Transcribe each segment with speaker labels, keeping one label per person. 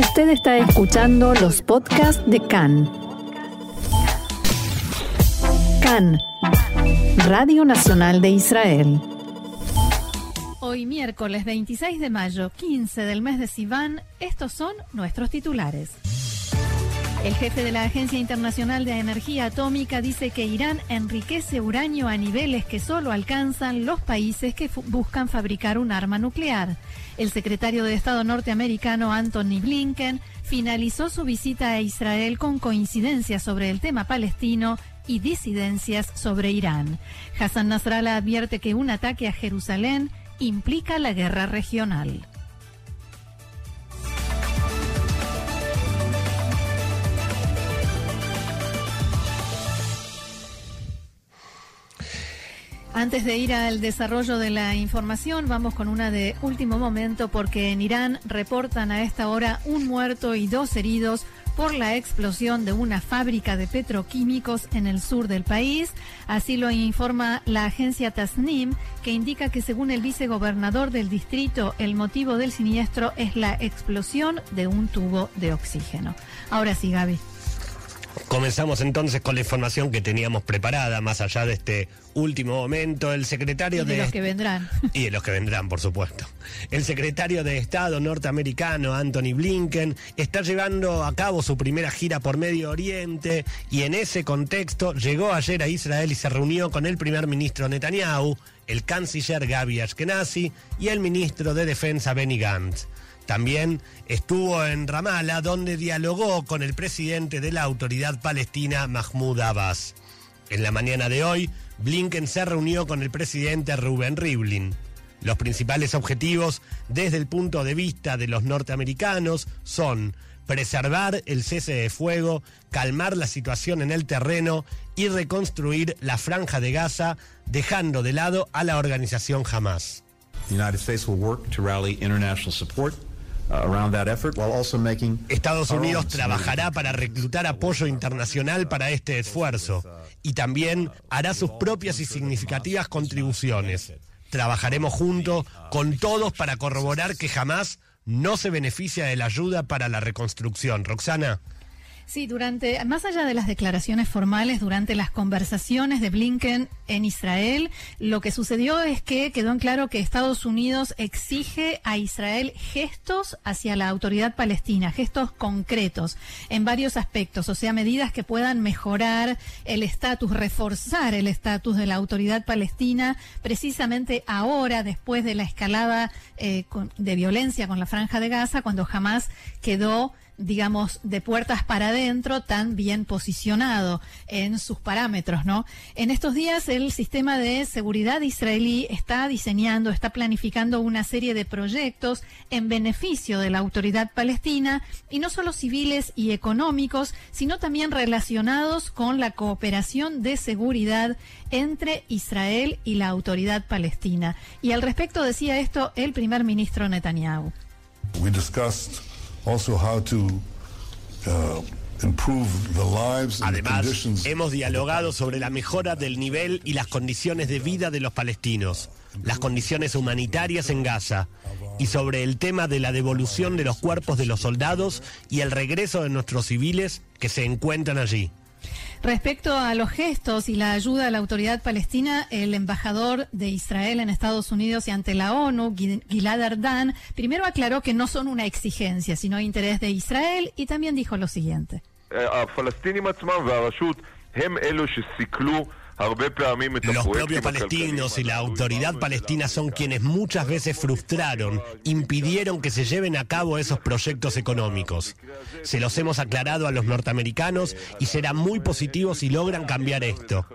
Speaker 1: Usted está escuchando los podcasts de CAN. CAN, Radio Nacional de Israel.
Speaker 2: Hoy miércoles 26 de mayo, 15 del mes de Sivan, estos son nuestros titulares. El jefe de la Agencia Internacional de Energía Atómica dice que Irán enriquece uranio a niveles que solo alcanzan los países que buscan fabricar un arma nuclear. El secretario de Estado norteamericano Anthony Blinken finalizó su visita a Israel con coincidencias sobre el tema palestino y disidencias sobre Irán. Hassan Nasrallah advierte que un ataque a Jerusalén implica la guerra regional. Antes de ir al desarrollo de la información, vamos con una de último momento porque en Irán reportan a esta hora un muerto y dos heridos por la explosión de una fábrica de petroquímicos en el sur del país. Así lo informa la agencia Tasnim, que indica que según el vicegobernador del distrito, el motivo del siniestro es la explosión de un tubo de oxígeno. Ahora sí, Gaby.
Speaker 3: Comenzamos entonces con la información que teníamos preparada, más allá de este último momento. El secretario
Speaker 2: y de, los que vendrán.
Speaker 3: Y de los que vendrán, por supuesto. El secretario de Estado norteamericano, Anthony Blinken, está llevando a cabo su primera gira por Medio Oriente y en ese contexto llegó ayer a Israel y se reunió con el primer ministro Netanyahu, el canciller Gaby Ashkenazi y el ministro de Defensa Benny Gantz. También estuvo en Ramallah, donde dialogó con el presidente de la autoridad palestina, Mahmoud Abbas. En la mañana de hoy, Blinken se reunió con el presidente Rubén Rivlin. Los principales objetivos desde el punto de vista de los norteamericanos son preservar el cese de fuego, calmar la situación en el terreno y reconstruir la franja de Gaza, dejando de lado a la organización Hamas. Estados Unidos trabajará para reclutar apoyo internacional para este esfuerzo y también hará sus propias y significativas contribuciones. Trabajaremos juntos con todos para corroborar que jamás no se beneficia de la ayuda para la reconstrucción. Roxana.
Speaker 2: Sí, durante, más allá de las declaraciones formales, durante las conversaciones de Blinken en Israel, lo que sucedió es que quedó en claro que Estados Unidos exige a Israel gestos hacia la autoridad palestina, gestos concretos en varios aspectos, o sea, medidas que puedan mejorar el estatus, reforzar el estatus de la autoridad palestina, precisamente ahora, después de la escalada eh, de violencia con la franja de Gaza, cuando jamás quedó digamos, de puertas para adentro tan bien posicionado en sus parámetros, ¿no? En estos días el sistema de seguridad israelí está diseñando, está planificando una serie de proyectos en beneficio de la autoridad palestina y no solo civiles y económicos, sino también relacionados con la cooperación de seguridad entre Israel y la autoridad palestina. Y al respecto decía esto el primer ministro Netanyahu.
Speaker 3: Uh, Además, hemos dialogado sobre la mejora del nivel y las condiciones de vida de los palestinos, las condiciones humanitarias en Gaza y sobre el tema de la devolución de los cuerpos de los soldados y el regreso de nuestros civiles que se encuentran allí.
Speaker 2: Respecto a los gestos y la ayuda a la autoridad palestina, el embajador de Israel en Estados Unidos y ante la ONU, Gilad Ardan, primero aclaró que no son una exigencia, sino interés de Israel y también dijo lo siguiente.
Speaker 3: Los propios palestinos y la autoridad palestina son quienes muchas veces frustraron, impidieron que se lleven a cabo esos proyectos económicos. Se los hemos aclarado a los norteamericanos y será muy positivo si logran cambiar esto.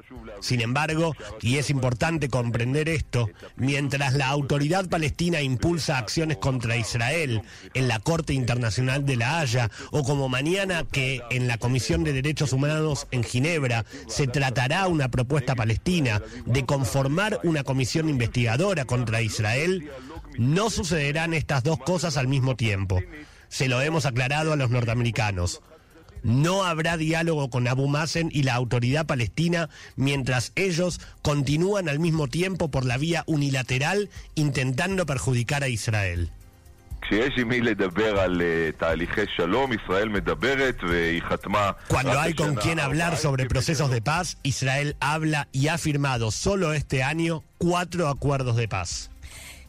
Speaker 3: Sin embargo, y es importante comprender esto, mientras la autoridad palestina impulsa acciones contra Israel en la Corte Internacional de la Haya o como mañana que en la Comisión de Derechos Humanos en Ginebra se tratará una propuesta palestina de conformar una comisión investigadora contra Israel, no sucederán estas dos cosas al mismo tiempo. Se lo hemos aclarado a los norteamericanos. No habrá diálogo con Abu Mazen y la autoridad palestina mientras ellos continúan al mismo tiempo por la vía unilateral intentando perjudicar a Israel. Cuando hay con quien hablar sobre procesos de paz, Israel habla y ha firmado solo este año cuatro acuerdos de paz.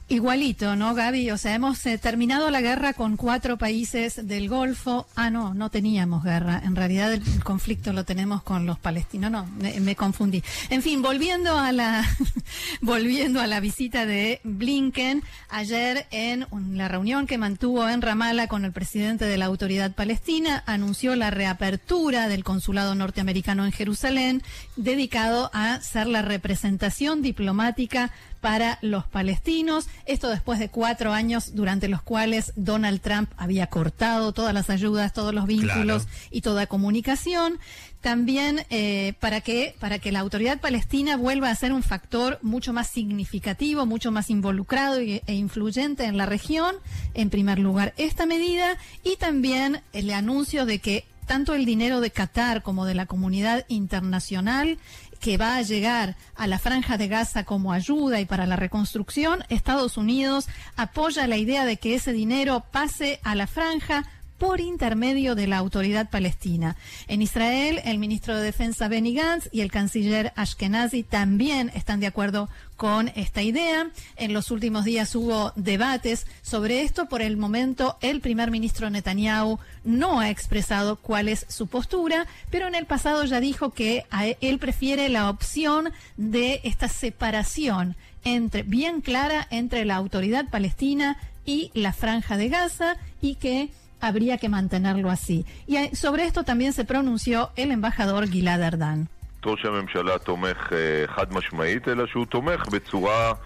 Speaker 2: Igualito, ¿no, Gaby? O sea, hemos eh, terminado la guerra con cuatro países del Golfo. Ah, no, no teníamos guerra. En realidad el, conflicto lo tenemos con los palestinos. No, me, confundí. En fin, volviendo a la volviendo a la visita de Blinken ayer en la reunión que mantuvo en Ramallah con el presidente de la Autoridad Palestina, anunció la reapertura del consulado norteamericano en Jerusalén, dedicado a ser la representación diplomática para los palestinos. Esto después de cuatro años durante los cuales Donald Trump había cortado todas las ayudas, todos los vínculos y toda comunicación. También eh, para que para que la autoridad palestina vuelva a ser un factor mucho más significativo, mucho más involucrado e influyente en la región. En primer lugar, esta medida y también el anuncio de que tanto el dinero de Qatar como de la comunidad internacional que va a llegar a la franja de Gaza como ayuda y para la reconstrucción, Estados Unidos apoya la idea de que ese dinero pase a la franja por intermedio de la autoridad palestina. En Israel, el ministro de Defensa Benny Gantz y el canciller Ashkenazi también están de acuerdo con esta idea. En los últimos días hubo debates sobre esto. Por el momento, el primer ministro Netanyahu no ha expresado cuál es su postura, pero en el pasado ya dijo que él prefiere la opción de esta separación entre bien clara entre la autoridad palestina y la franja de Gaza y que habría que mantenerlo así. Y eh, sobre esto también se pronunció el embajador Gilad Erdan.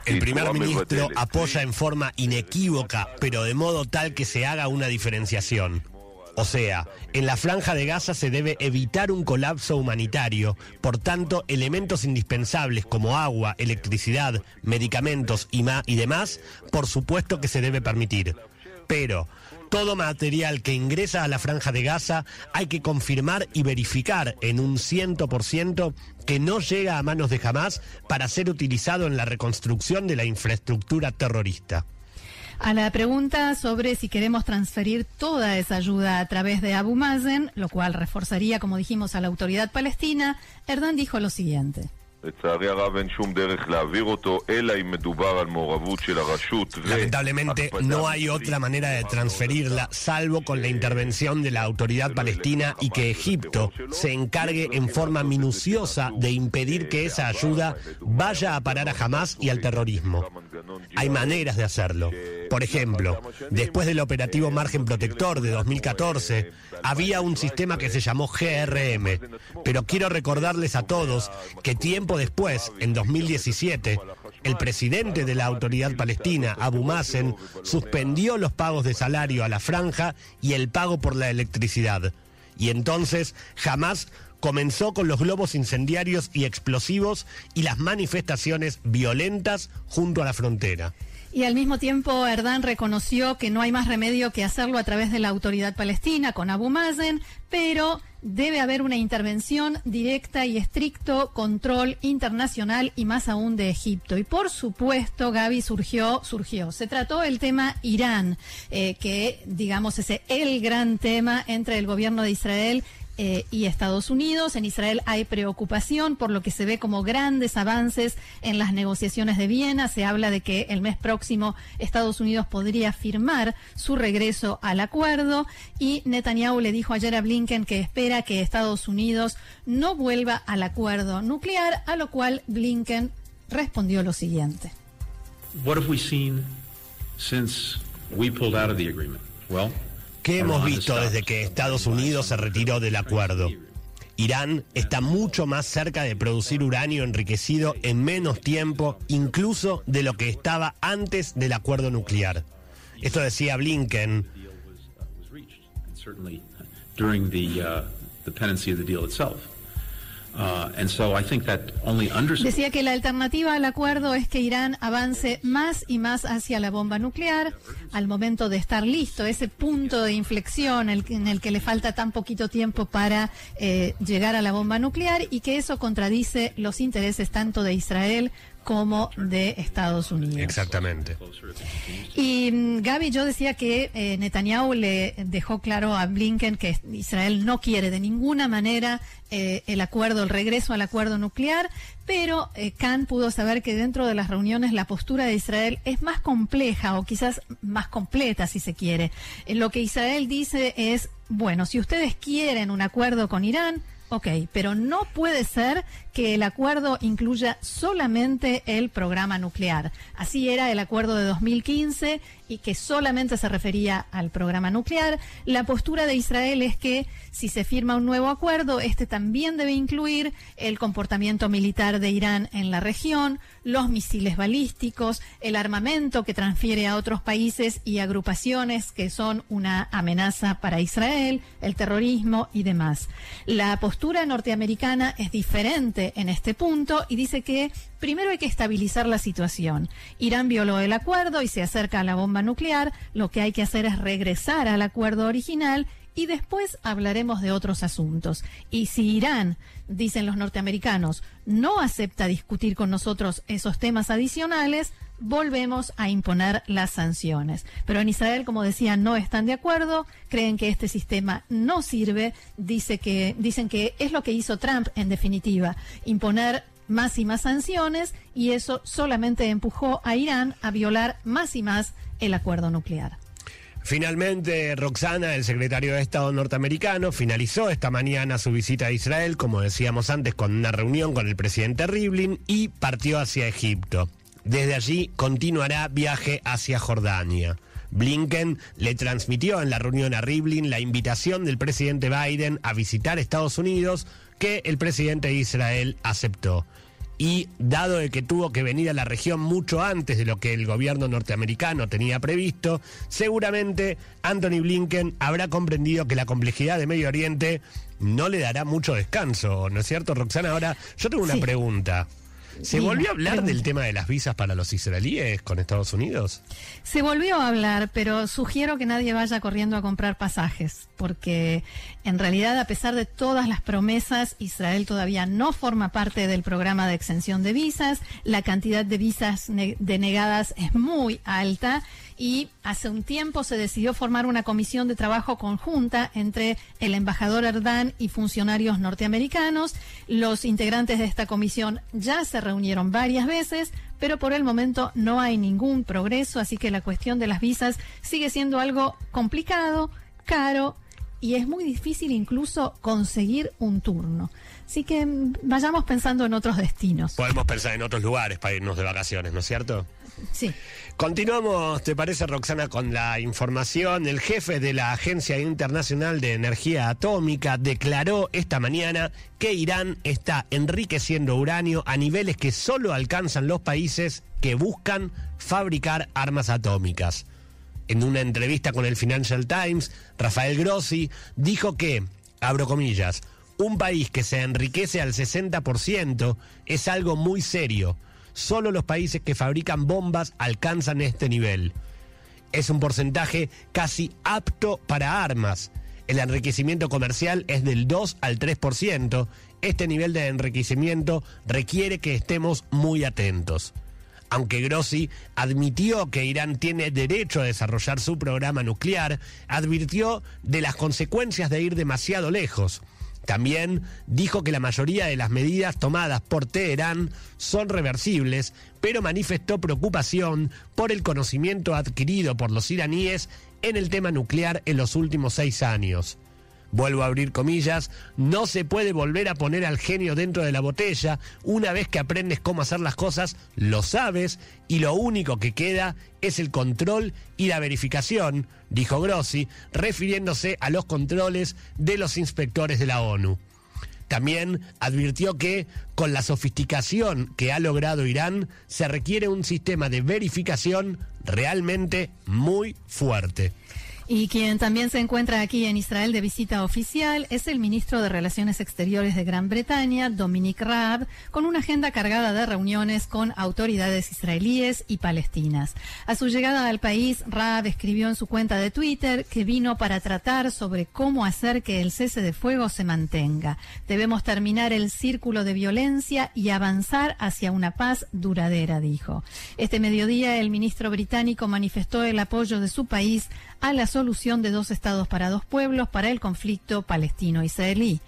Speaker 3: El primer ministro apoya en forma inequívoca, pero de modo tal que se haga una diferenciación. O sea, en la franja de Gaza se debe evitar un colapso humanitario, por tanto, elementos indispensables como agua, electricidad, medicamentos y, y demás, por supuesto que se debe permitir. Pero todo material que ingresa a la franja de Gaza hay que confirmar y verificar en un 100% que no llega a manos de Hamas para ser utilizado en la reconstrucción de la infraestructura terrorista.
Speaker 2: A la pregunta sobre si queremos transferir toda esa ayuda a través de Abu Mazen, lo cual reforzaría, como dijimos, a la autoridad palestina, Erdan dijo lo siguiente.
Speaker 3: Lamentablemente no hay otra manera de transferirla salvo con la intervención de la autoridad palestina y que Egipto se encargue en forma minuciosa de impedir que esa ayuda vaya a parar a Hamas y al terrorismo. Hay maneras de hacerlo. Por ejemplo, después del operativo Margen Protector de 2014, había un sistema que se llamó GRM, pero quiero recordarles a todos que tiempo después, en 2017, el presidente de la autoridad palestina, Abu Mazen, suspendió los pagos de salario a la franja y el pago por la electricidad. Y entonces jamás comenzó con los globos incendiarios y explosivos y las manifestaciones violentas junto a la frontera.
Speaker 2: Y al mismo tiempo, Erdán reconoció que no hay más remedio que hacerlo a través de la autoridad palestina con Abu Mazen, pero debe haber una intervención directa y estricto control internacional y más aún de Egipto. Y por supuesto, Gaby surgió, surgió. Se trató el tema Irán, eh, que digamos es el gran tema entre el gobierno de Israel eh, y Estados Unidos. En Israel hay preocupación por lo que se ve como grandes avances en las negociaciones de Viena. Se habla de que el mes próximo Estados Unidos podría firmar su regreso al acuerdo y Netanyahu le dijo ayer a Blinken que espera que Estados Unidos no vuelva al acuerdo nuclear, a lo cual Blinken respondió lo siguiente.
Speaker 4: What have we seen since we pulled out of the agreement?
Speaker 3: Well, ¿Qué hemos visto desde que Estados Unidos se retiró del acuerdo? Irán está mucho más cerca de producir uranio enriquecido en menos tiempo, incluso de lo que estaba antes del acuerdo nuclear. Esto decía Blinken.
Speaker 2: Uh, Decía que la alternativa al acuerdo es que Irán avance más y más hacia la bomba nuclear al momento de estar listo, ese punto de inflexión en el que le falta tan poquito tiempo para eh, llegar a la bomba nuclear y que eso contradice los intereses tanto de Israel como de Estados Unidos.
Speaker 3: Exactamente.
Speaker 2: Y mm, Gaby, yo decía que eh, Netanyahu le dejó claro a Blinken que Israel no quiere de ninguna manera eh, el acuerdo, el regreso al acuerdo nuclear, pero eh, Khan pudo saber que dentro de las reuniones la postura de Israel es más compleja o quizás más completa, si se quiere. lo que Israel dice es, bueno, si ustedes quieren un acuerdo con Irán, Ok, pero no puede ser que el acuerdo incluya solamente el programa nuclear. Así era el acuerdo de 2015 y que solamente se refería al programa nuclear. La postura de Israel es que si se firma un nuevo acuerdo, este también debe incluir el comportamiento militar de Irán en la región, los misiles balísticos, el armamento que transfiere a otros países y agrupaciones que son una amenaza para Israel, el terrorismo y demás. La postura norteamericana es diferente en este punto y dice que primero hay que estabilizar la situación. Irán violó el acuerdo y se acerca a la bomba nuclear. Lo que hay que hacer es regresar al acuerdo original y después hablaremos de otros asuntos. Y si Irán, dicen los norteamericanos, no acepta discutir con nosotros esos temas adicionales, volvemos a imponer las sanciones. Pero en Israel, como decía, no están de acuerdo, creen que este sistema no sirve, dice que, dicen que es lo que hizo Trump en definitiva, imponer más y más sanciones y eso solamente empujó a Irán a violar más y más el acuerdo nuclear.
Speaker 3: Finalmente, Roxana, el secretario de Estado norteamericano, finalizó esta mañana su visita a Israel, como decíamos antes, con una reunión con el presidente Rivlin y partió hacia Egipto. Desde allí continuará viaje hacia Jordania. Blinken le transmitió en la reunión a Rivlin la invitación del presidente Biden a visitar Estados Unidos que el presidente de Israel aceptó y dado de que tuvo que venir a la región mucho antes de lo que el gobierno norteamericano tenía previsto, seguramente Anthony Blinken habrá comprendido que la complejidad de Medio Oriente no le dará mucho descanso, ¿no es cierto, Roxana? Ahora, yo tengo una pregunta. ¿Se volvió a hablar del tema de las visas para los israelíes con Estados Unidos?
Speaker 2: Se volvió a hablar, pero sugiero que nadie vaya corriendo a comprar pasajes, porque en realidad, a pesar de todas las promesas, Israel todavía no forma parte del programa de exención de visas, la cantidad de visas denegadas es muy alta y hace un tiempo se decidió formar una comisión de trabajo conjunta entre el embajador Erdán y funcionarios norteamericanos. Los integrantes de esta comisión ya se reunieron varias veces, pero por el momento no hay ningún progreso, así que la cuestión de las visas sigue siendo algo complicado, caro y es muy difícil incluso conseguir un turno. Así que mm, vayamos pensando en otros destinos.
Speaker 3: Podemos pensar en otros lugares para irnos de vacaciones, ¿no es cierto?
Speaker 2: Sí.
Speaker 3: Continuamos, ¿te parece, Roxana, con la información? El jefe de la Agencia Internacional de Energía Atómica declaró esta mañana que Irán está enriqueciendo uranio a niveles que solo alcanzan los países que buscan fabricar armas atómicas. En una entrevista con el Financial Times, Rafael Grossi dijo que, abro comillas, un país que se enriquece al 60% es algo muy serio. Solo los países que fabrican bombas alcanzan este nivel. Es un porcentaje casi apto para armas. El enriquecimiento comercial es del 2 al 3%. Este nivel de enriquecimiento requiere que estemos muy atentos. Aunque Grossi admitió que Irán tiene derecho a desarrollar su programa nuclear, advirtió de las consecuencias de ir demasiado lejos. También dijo que la mayoría de las medidas tomadas por Teherán son reversibles, pero manifestó preocupación por el conocimiento adquirido por los iraníes en el tema nuclear en los últimos seis años. Vuelvo a abrir comillas, no se puede volver a poner al genio dentro de la botella. Una vez que aprendes cómo hacer las cosas, lo sabes y lo único que queda es el control y la verificación, dijo Grossi, refiriéndose a los controles de los inspectores de la ONU. También advirtió que, con la sofisticación que ha logrado Irán, se requiere un sistema de verificación realmente muy fuerte.
Speaker 2: Y quien también se encuentra aquí en Israel de visita oficial es el ministro de Relaciones Exteriores de Gran Bretaña, Dominic Raab, con una agenda cargada de reuniones con autoridades israelíes y palestinas. A su llegada al país, Raab escribió en su cuenta de Twitter que vino para tratar sobre cómo hacer que el cese de fuego se mantenga. Debemos terminar el círculo de violencia y avanzar hacia una paz duradera, dijo. Este mediodía, el ministro británico manifestó el apoyo de su país a la solución de dos estados para dos pueblos para el conflicto palestino-israelí.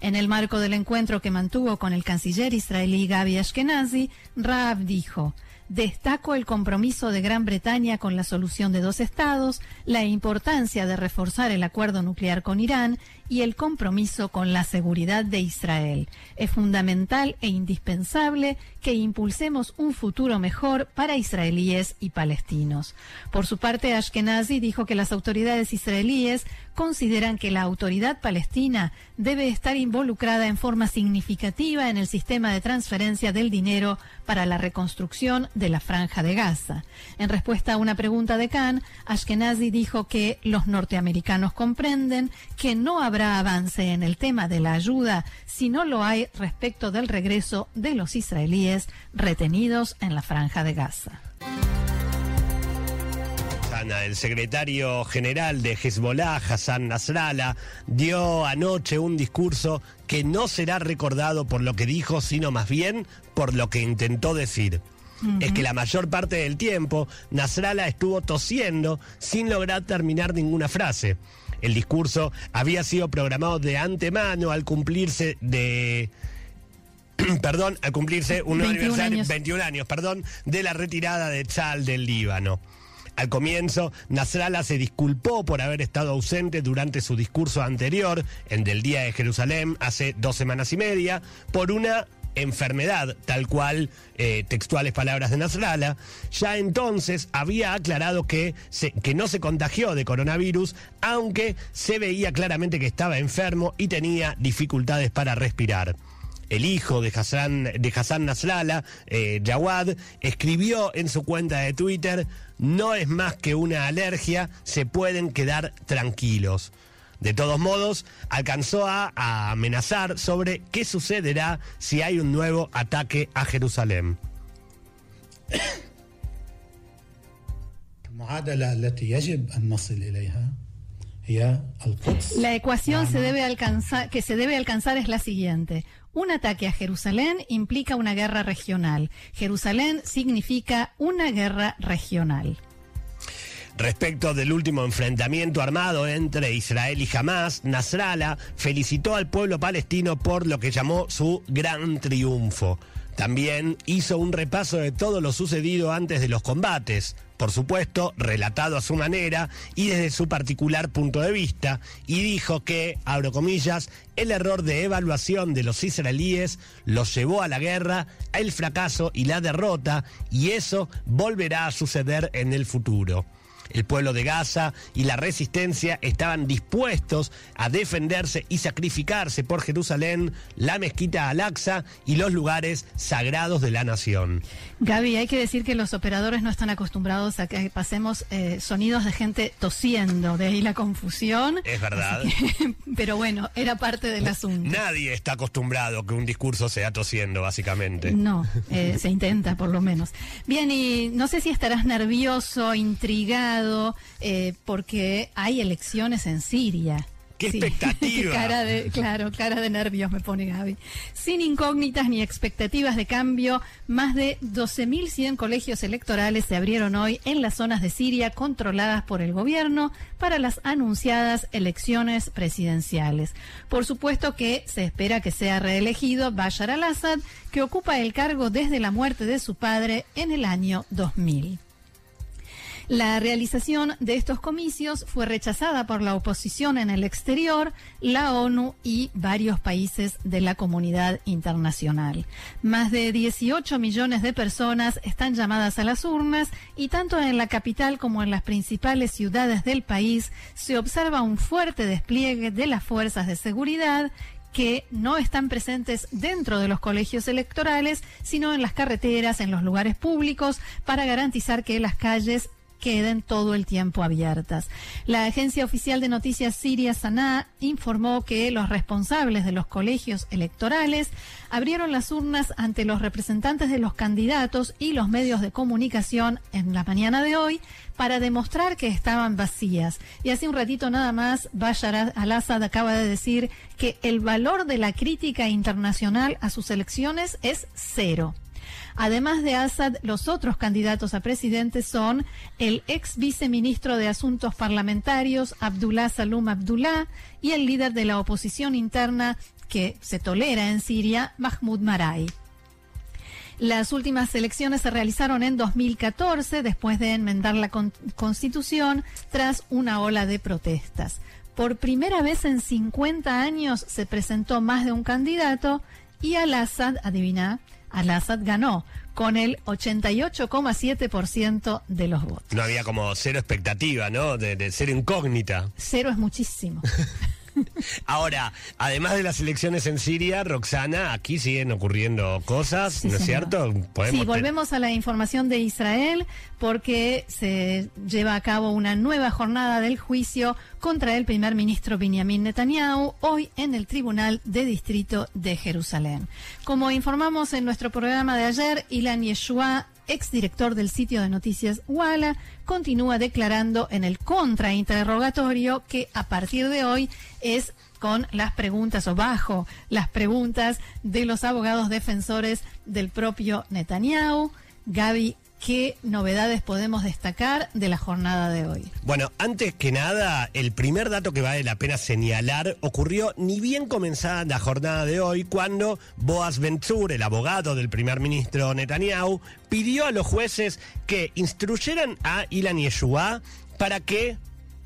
Speaker 2: En el marco del encuentro que mantuvo con el canciller israelí Gaby Ashkenazi, Raab dijo, Destaco el compromiso de Gran Bretaña con la solución de dos estados, la importancia de reforzar el acuerdo nuclear con Irán y el compromiso con la seguridad de Israel. Es fundamental e indispensable que impulsemos un futuro mejor para israelíes y palestinos. Por su parte, Ashkenazi dijo que las autoridades israelíes consideran que la autoridad palestina debe estar involucrada en forma significativa en el sistema de transferencia del dinero para la reconstrucción de la franja de Gaza. En respuesta a una pregunta de Khan, Ashkenazi dijo que los norteamericanos comprenden que no habrá avance en el tema de la ayuda si no lo hay respecto del regreso de los israelíes retenidos en la franja de Gaza.
Speaker 3: El secretario general de Hezbollah, Hassan Nasrallah, dio anoche un discurso que no será recordado por lo que dijo, sino más bien por lo que intentó decir. Es que la mayor parte del tiempo Nasrallah estuvo tosiendo sin lograr terminar ninguna frase. El discurso había sido programado de antemano al cumplirse de perdón, al cumplirse un
Speaker 2: 21
Speaker 3: aniversario,
Speaker 2: años.
Speaker 3: 21 años, perdón, de la retirada de Chal del Líbano. Al comienzo, Nasrallah se disculpó por haber estado ausente durante su discurso anterior, el del Día de Jerusalén, hace dos semanas y media, por una enfermedad, tal cual eh, textuales palabras de Nasrallah, ya entonces había aclarado que, que no se contagió de coronavirus, aunque se veía claramente que estaba enfermo y tenía dificultades para respirar. El hijo de Hassan, de Hassan eh, Jawad, escribió en su cuenta de Twitter, no es más que una alergia, se pueden quedar tranquilos. De todos modos, alcanzó a, amenazar sobre qué sucederá si hay un nuevo ataque a Jerusalén.
Speaker 2: La ecuación que se debe alcanzar es la siguiente. Un ataque a Jerusalén implica una guerra regional. Jerusalén significa una guerra regional.
Speaker 3: Respecto del último enfrentamiento armado entre Israel y Hamas, Nasrallah felicitó al pueblo palestino por lo que llamó su gran triunfo. También hizo un repaso de todo lo sucedido antes de los combates, por supuesto, relatado a su manera y desde su particular punto de vista, y dijo que, abro comillas, el error de evaluación de los israelíes los llevó a la guerra, el fracaso y la derrota, y eso volverá a suceder en el futuro. El pueblo de Gaza y la resistencia estaban dispuestos a defenderse y sacrificarse por Jerusalén, la mezquita Al-Aqsa y los lugares sagrados de la nación.
Speaker 2: Gaby, hay que decir que los operadores no están acostumbrados a que pasemos eh, sonidos de gente tosiendo, de ahí la confusión.
Speaker 3: Es verdad.
Speaker 2: Pero bueno, era parte del asunto.
Speaker 3: Nadie está acostumbrado a que un discurso sea tosiendo, básicamente.
Speaker 2: No, eh, se intenta por lo menos. Bien, y no sé si estarás nervioso, intrigado, eh, porque hay elecciones en Siria.
Speaker 3: ¡Qué expectativa!
Speaker 2: cara de, claro, cara de nervios me pone Gaby. Sin incógnitas ni expectativas de cambio, más de 12.100 colegios electorales se abrieron hoy en las zonas de Siria controladas por el gobierno para las anunciadas elecciones presidenciales. Por supuesto que se espera que sea reelegido Bashar al-Assad, que ocupa el cargo desde la muerte de su padre en el año 2000. La realización de estos comicios fue rechazada por la oposición en el exterior, la ONU y varios países de la comunidad internacional. Más de 18 millones de personas están llamadas a las urnas y tanto en la capital como en las principales ciudades del país se observa un fuerte despliegue de las fuerzas de seguridad que no están presentes dentro de los colegios electorales, sino en las carreteras, en los lugares públicos, para garantizar que las calles queden todo el tiempo abiertas. La agencia oficial de noticias siria Sanaa informó que los responsables de los colegios electorales abrieron las urnas ante los representantes de los candidatos y los medios de comunicación en la mañana de hoy para demostrar que estaban vacías. Y hace un ratito nada más, Bashar al-Assad acaba de decir que el valor de la crítica internacional a sus elecciones es cero. Además de Assad, los otros candidatos a presidente son el ex viceministro de Asuntos Parlamentarios, Abdullah Salum Abdullah, y el líder de la oposición interna que se tolera en Siria, Mahmoud Maray. Las últimas elecciones se realizaron en 2014 después de enmendar la constitución tras una ola de protestas. Por primera vez en 50 años se presentó más de un candidato y Al-Assad, adivina, Al-Assad ganó con el 88,7% de los votos.
Speaker 3: No había como cero expectativa, ¿no? De, de ser incógnita.
Speaker 2: Cero es muchísimo.
Speaker 3: Ahora, además de las elecciones en Siria, Roxana, aquí siguen ocurriendo cosas, ¿no es cierto?
Speaker 2: sí, volvemos a la información de Israel porque se lleva a cabo una nueva jornada del juicio contra el primer ministro Benjamin Netanyahu hoy en el Tribunal de Distrito de Jerusalén. Como informamos en nuestro programa de ayer, Ilan Yeshua exdirector del sitio de noticias Wala, continúa declarando en el contrainterrogatorio que a partir de hoy es con las preguntas o bajo las preguntas de los abogados defensores del propio Netanyahu. Gaby ¿Qué novedades podemos destacar de la jornada de hoy?
Speaker 3: Bueno, antes que nada, el primer dato que vale la pena señalar ocurrió ni bien comenzada la jornada de hoy cuando Boaz Bentzur, el abogado del primer ministro Netanyahu, pidió a los jueces que instruyeran a Ilan Yeshua para que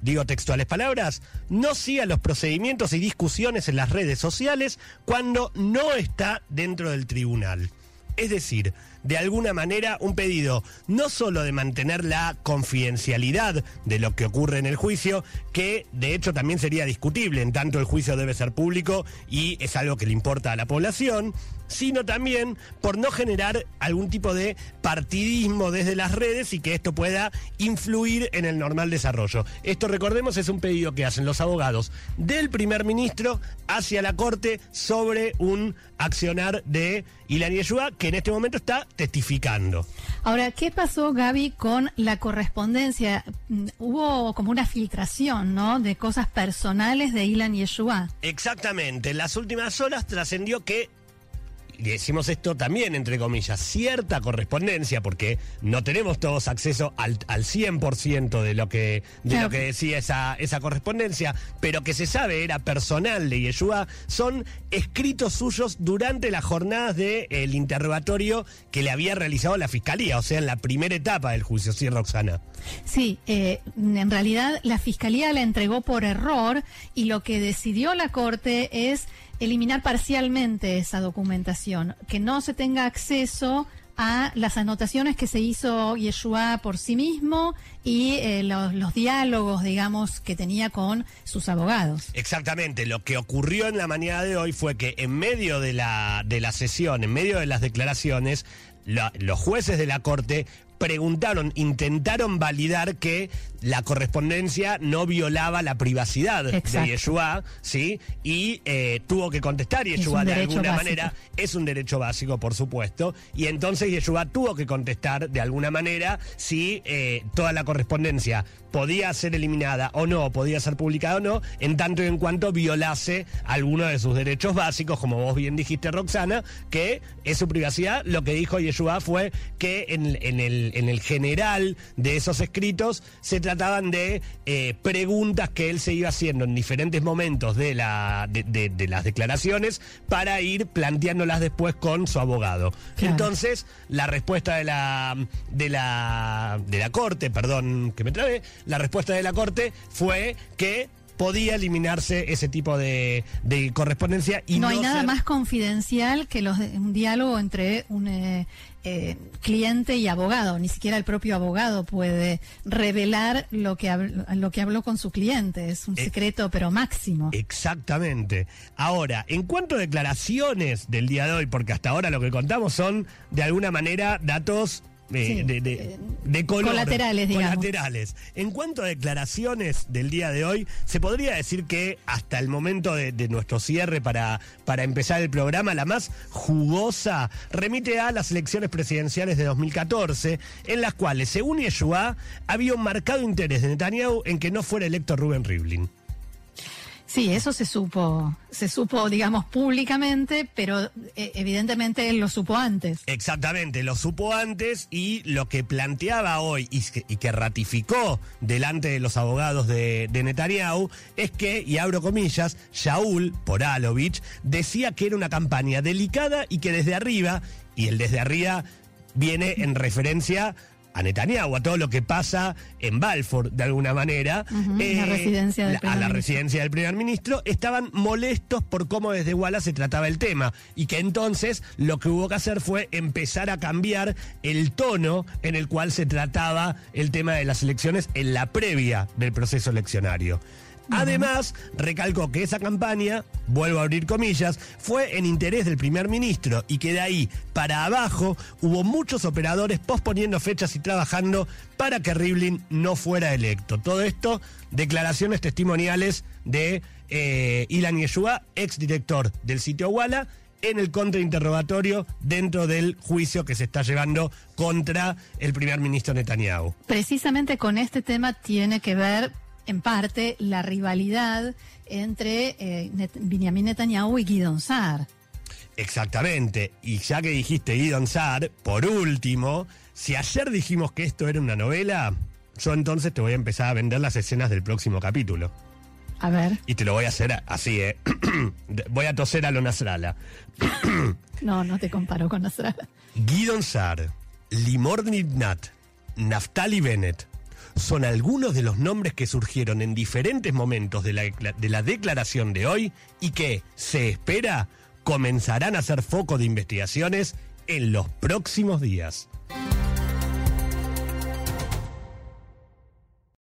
Speaker 3: digo textuales palabras, no siga los procedimientos y discusiones en las redes sociales cuando no está dentro del tribunal. Es decir, de alguna manera un pedido no solo de mantener la confidencialidad de lo que ocurre en el juicio, que de hecho también sería discutible, en tanto el juicio debe ser público y es algo que le importa a la población, sino también por no generar algún tipo de partidismo desde las redes y que esto pueda influir en el normal desarrollo. Esto, recordemos, es un pedido que hacen los abogados del primer ministro hacia la Corte sobre un accionar de Ilan Yeshua, que en este momento está testificando.
Speaker 2: Ahora, ¿qué pasó, Gaby, con la correspondencia? Mm, hubo como una filtración, ¿no? De cosas personales de Ilan Yeshua.
Speaker 3: Exactamente. En las últimas horas trascendió que decimos esto también, entre comillas, cierta correspondencia, porque no tenemos todos acceso al, al 100% de lo que, de lo que decía esa, esa correspondencia, pero que se sabe era personal de Yeshua, son escritos suyos durante las jornadas del el interrogatorio que le había realizado la fiscalía, o sea, en la primera etapa del juicio, ¿sí, Roxana?
Speaker 2: Sí, eh, en realidad la fiscalía la entregó por error y lo que decidió la corte es eliminar parcialmente esa documentación, que no se tenga acceso a las anotaciones que se hizo Yeshua por sí mismo y eh, los, diálogos, digamos, que tenía con sus abogados.
Speaker 3: Exactamente, lo que ocurrió en la mañana de hoy fue que en medio de la, de la sesión, en medio de las declaraciones, los jueces de la Corte preguntaron, intentaron validar que la correspondencia no violaba la privacidad de Yeshua, ¿sí? Y eh, tuvo que contestar Yeshua de alguna manera. Es un derecho básico, por supuesto. Y entonces Yeshua tuvo que contestar de alguna manera si eh, toda la correspondencia podía ser eliminada o no, podía ser publicada o no, en tanto y en cuanto violase alguno de sus derechos básicos, como vos bien dijiste, Roxana, que es su privacidad. Lo que dijo Yeshua fue que en, en, el, en el general de esos escritos se trataban de eh, preguntas que él se iba haciendo en diferentes momentos de, la, de, las declaraciones para ir planteándolas después con su abogado. Entonces, la respuesta de la, de la, de la corte, perdón que me trabe, la respuesta de la corte fue que podía eliminarse ese tipo de, correspondencia y
Speaker 2: no, hay nada más confidencial que los, un diálogo entre un eh, eh, cliente y abogado. Ni siquiera el propio abogado puede revelar lo que lo que habló con su cliente. Es un eh, secreto pero máximo.
Speaker 3: Exactamente. Ahora en cuanto a declaraciones del día de hoy porque hasta ahora lo que contamos son de alguna manera datos eh,
Speaker 2: Sí,
Speaker 3: de, de-
Speaker 2: eh,
Speaker 3: de color.
Speaker 2: colaterales, digamos.
Speaker 3: Colaterales. En cuanto a declaraciones del día de hoy, se podría decir que hasta el momento de, de nuestro cierre para, para empezar el programa, la más jugosa remite a las elecciones presidenciales de 2014, en las cuales, según Yeshua, había un marcado interés de Netanyahu en que no fuera electo Rubén Rivlin.
Speaker 2: Sí, eso se supo, se supo, digamos, públicamente, pero eh, evidentemente él lo supo antes.
Speaker 3: Exactamente, lo supo antes y lo que planteaba hoy y que, ratificó delante de los abogados de, de Netanyahu es que, y abro comillas, Shaul Poralovich decía que era una campaña delicada y que desde arriba, y el desde arriba viene en referencia a Netanyahu, a todo lo que pasa en Balfour, de alguna manera.
Speaker 2: Ujú, la residencia del
Speaker 3: la- a la residencia del primer ministro, estaban molestos por cómo desde Wallace se trataba el tema y que entonces lo que hubo que hacer fue empezar a cambiar el tono en el cual se trataba el tema de las elecciones en la previa del proceso eleccionario. Además, recalcó que esa campaña, vuelvo a abrir comillas, fue en interés del primer ministro y que de ahí para abajo hubo muchos operadores posponiendo fechas y trabajando para que Rivlin no fuera electo. Todo esto, declaraciones testimoniales de eh, Ilan Yeshua, exdirector del sitio Walla, en el contrainterrogatorio dentro del juicio que se está llevando contra el primer ministro Netanyahu.
Speaker 2: Precisamente con este tema tiene que ver, en parte, la rivalidad entre eh, Net- Benjamin Netanyahu y Guidon Saar.
Speaker 3: Exactamente. Y ya que dijiste Guidon Saar, por último, si ayer dijimos que esto era una novela, yo entonces te voy a empezar a vender las escenas del próximo capítulo.
Speaker 2: A ver,
Speaker 3: Y te lo voy a hacer así, ¿eh? voy a toser a lo Nasralla.
Speaker 2: no, no te comparo con Nasrallah.
Speaker 3: Guidon Saar, Limor Nat, Naftali Bennett son algunos de los nombres que surgieron en diferentes momentos de la, de la declaración de hoy y que, se espera, comenzarán a ser foco de investigaciones en los próximos días.